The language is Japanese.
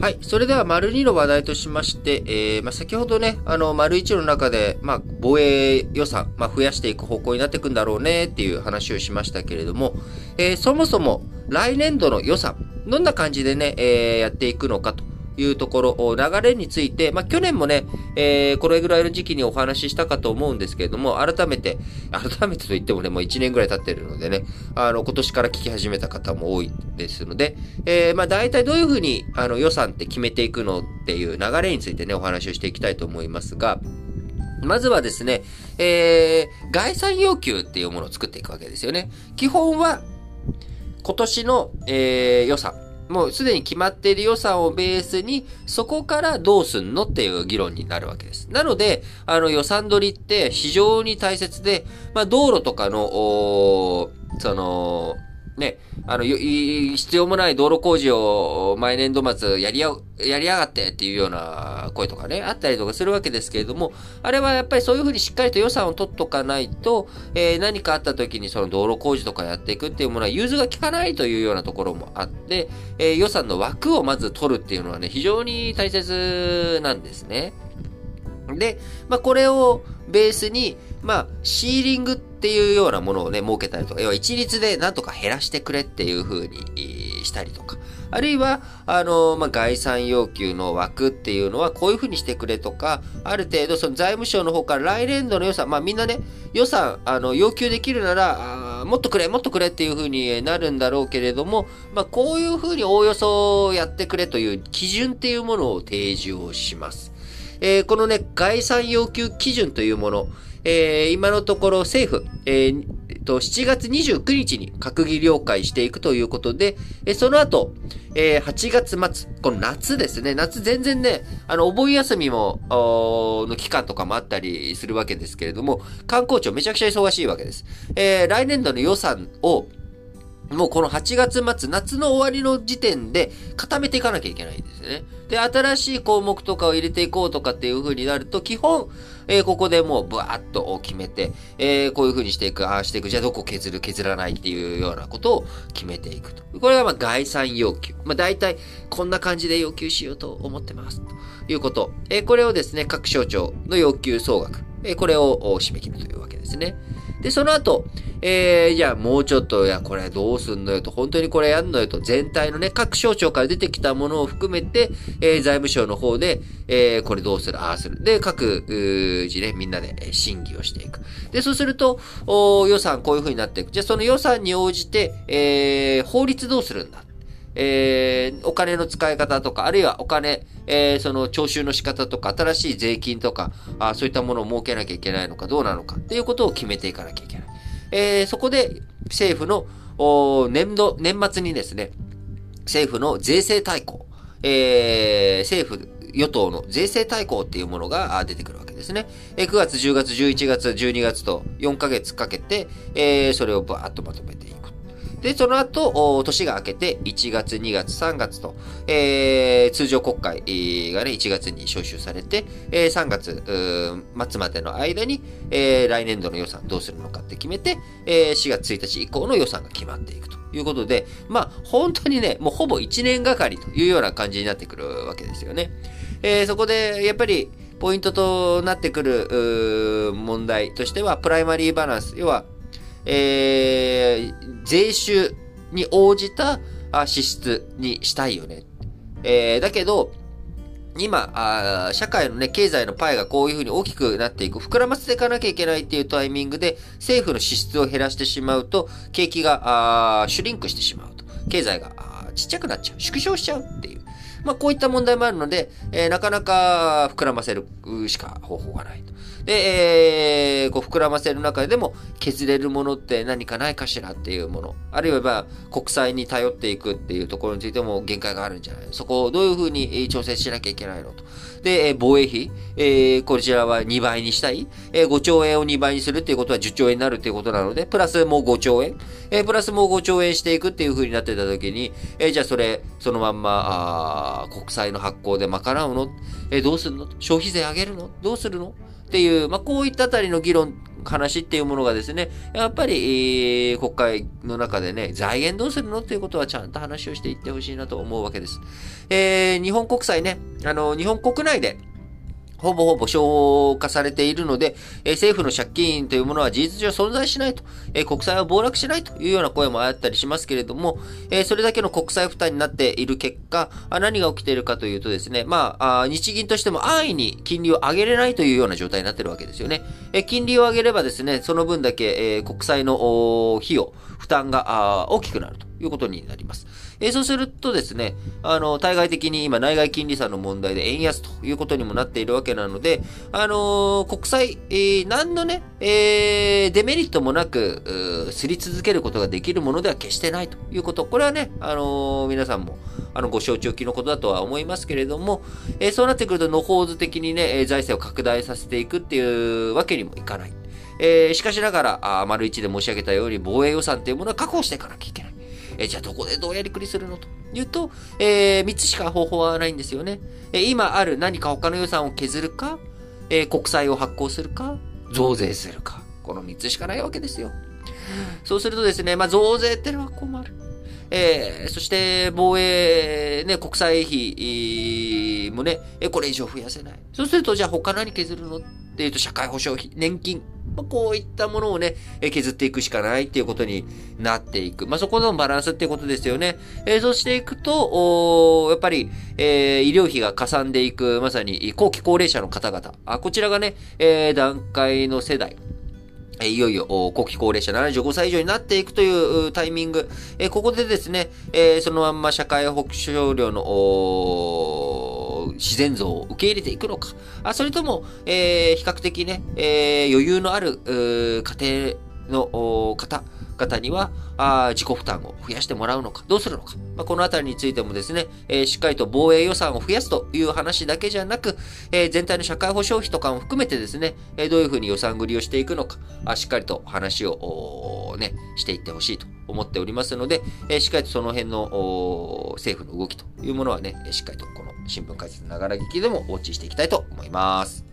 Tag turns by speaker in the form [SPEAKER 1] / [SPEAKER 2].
[SPEAKER 1] はい。それでは、丸2の話題としまして、えー、まあ、先ほどね、あの、丸1の中で、まあ、防衛予算、まあ、増やしていく方向になっていくんだろうね、っていう話をしましたけれども、えー、そもそも、来年度の予算、どんな感じでね、えー、やっていくのかというところ、流れについて、まあ、去年もね、えー、これぐらいの時期にお話ししたかと思うんですけれども、改めて、改めてと言ってもね、もう1年ぐらい経ってるのでね、あの、今年から聞き始めた方も多いですので、えー、まあ、大体どういうふうに、あの、予算って決めていくのっていう流れについてね、お話をしていきたいと思いますが、まずはですね、えー、概算要求っていうものを作っていくわけですよね。基本は、今年の、えー、予算、もうすでに決まっている予算をベースに、そこからどうすんのっていう議論になるわけです。なので、あの予算取りって非常に大切で、まあ道路とかの、その、ね、あの、必要もない道路工事を毎年度末やりや、やりやがってっていうような声とかね、あったりとかするわけですけれども、あれはやっぱりそういうふうにしっかりと予算を取っとかないと、えー、何かあった時にその道路工事とかやっていくっていうものは融通が効かないというようなところもあって、えー、予算の枠をまず取るっていうのはね、非常に大切なんですね。で、まあ、これをベースに、まあ、シーリングっていうようなものをね、設けたりとか、要は一律でなんとか減らしてくれっていう風にしたりとか、あるいは、あの、まあ、概算要求の枠っていうのはこういう風にしてくれとか、ある程度その財務省の方から来年度の予算、まあみんなね、予算、あの、要求できるなら、もっとくれ、もっとくれっていう風になるんだろうけれども、まあこういう風におおよそやってくれという基準っていうものを提示をします。えー、このね、概算要求基準というもの、えー、今のところ政府、えー、と、7月29日に閣議了解していくということで、えその後、え、8月末、この夏ですね、夏全然ね、あの、お盆休みも、の期間とかもあったりするわけですけれども、観光庁めちゃくちゃ忙しいわけです。え、来年度の予算を、もうこの8月末、夏の終わりの時点で固めていかなきゃいけないんですね。で、新しい項目とかを入れていこうとかっていう風になると、基本、えー、ここでもうブワーッと決めて、えー、こういう風にしていく、ああしていく、じゃあどこ削る、削らないっていうようなことを決めていくと。これがまあ概算要求。まあ大体こんな感じで要求しようと思ってます。ということ。えー、これをですね、各省庁の要求総額、え、これを締め切るというわけですね。で、その後、えー、じゃあもうちょっと、いや、これどうすんのよと、本当にこれやんのよと、全体のね、各省庁から出てきたものを含めて、えー、財務省の方で、えー、これどうする、ああする。で、各、字ね、みんなでえ審議をしていく。で、そうすると、お予算こういう風になっていく。じゃあその予算に応じて、えー、法律どうするんだえー、お金の使い方とか、あるいはお金、えー、その徴収の仕方とか、新しい税金とか、あそういったものを設けなきゃいけないのか、どうなのかっていうことを決めていかなきゃいけない。えー、そこで政府のお年度、年末にですね、政府の税制大綱、えー、政府、与党の税制大綱っていうものが出てくるわけですね。え9月、10月、11月、12月と4ヶ月かけて、えー、それをバーッとまとめていく。で、その後、年が明けて1月、2月、3月と、えー、通常国会がね、1月に召集されて、えー、3月末までの間に、えー、来年度の予算どうするのかって決めて、えー、4月1日以降の予算が決まっていくということで、まあ、本当にね、もうほぼ1年がかりというような感じになってくるわけですよね。えー、そこで、やっぱり、ポイントとなってくる問題としては、プライマリーバランス、要は、えー、税収に応じた支出にしたいよね。えー、だけど、今あ、社会のね、経済のパイがこういうふうに大きくなっていく、膨らませていかなきゃいけないっていうタイミングで、政府の支出を減らしてしまうと、景気が、あシュリンクしてしまうと。経済がちっちゃくなっちゃう。縮小しちゃうっていう。まあ、こういった問題もあるので、えー、なかなか膨らませるしか方法がないと。で、えー、こう膨らませる中でも削れるものって何かないかしらっていうもの。あるいは、まあ、国債に頼っていくっていうところについても限界があるんじゃないそこをどういうふうに調整しなきゃいけないのと。で、防衛費、えー、こちらは2倍にしたい。えー、5兆円を2倍にするっていうことは10兆円になるっていうことなので、プラスもう5兆円。えー、プラスもう5兆円していくっていうふうになってた時に、えー、じゃあそれ、そのまんま、あ国債の発行で賄うの？え、どうするの？消費税上げるの？どうするの？っていう、まあ、こういったあたりの議論話っていうものがですね、やっぱり、えー、国会の中でね、財源どうするの？っていうことはちゃんと話をしていってほしいなと思うわけです。えー、日本国債ね、あの、日本国内で、ほぼほぼ消化されているので、え、政府の借金というものは事実上存在しないと、え、国債は暴落しないというような声もあったりしますけれども、え、それだけの国債負担になっている結果、何が起きているかというとですね、まあ、あ日銀としても安易に金利を上げれないというような状態になっているわけですよね。え金利を上げればですね、その分だけ、え国債の費用、負担が大きくなるということになります。えそうするとですね、あの、対外的に今内外金利差の問題で円安ということにもなっているわけなので、あのー、国債、えー、何のね、えー、デメリットもなく、すり続けることができるものでは決してないということ。これはね、あのー、皆さんも、あの、ご承知おきのことだとは思いますけれども、えー、そうなってくると、のほうず的にね、財政を拡大させていくっていうわけにもいかない。えー、しかしながら、あ丸一で申し上げたように、防衛予算っていうものは確保していかなきゃいけない。えじゃあどこでどうやりくりするのというと、えー、3つしか方法はないんですよね。え今ある何か他の予算を削るか、えー、国債を発行するか、増税するか。この3つしかないわけですよ。そうするとですね、まあ、増税ってのは困る。えー、そして防衛、ね、国債費もね、これ以上増やせない。そうすると、じゃあ他何削るのっていうと、社会保障費、年金、まあ、こういったものをね、削っていくしかないっていうことになっていく。まあ、そこのバランスっていうことですよね。えー、そうしていくと、おやっぱり、えー、医療費がかさんでいく、まさに後期高齢者の方々。あこちらがね、えー、段階の世代。えいよいよ、後期高齢者75歳以上になっていくというタイミング。えここでですね、えそのまんま社会保障料の自然像を受け入れていくのか、あそれとも、えー、比較的ね、えー、余裕のある家庭の方々にはあ自己負担を増やしてもらうのか、どうするのか、まあ、このあたりについてもですね、えー、しっかりと防衛予算を増やすという話だけじゃなく、えー、全体の社会保障費とかも含めてですね、えー、どういうふうに予算繰りをしていくのか、あしっかりと話をね、していってほしいと。思っておりますので、え、しっかりとその辺の政府の動きというものはね、しっかりとこの新聞解説ながら劇でもウォッチしていきたいと思います。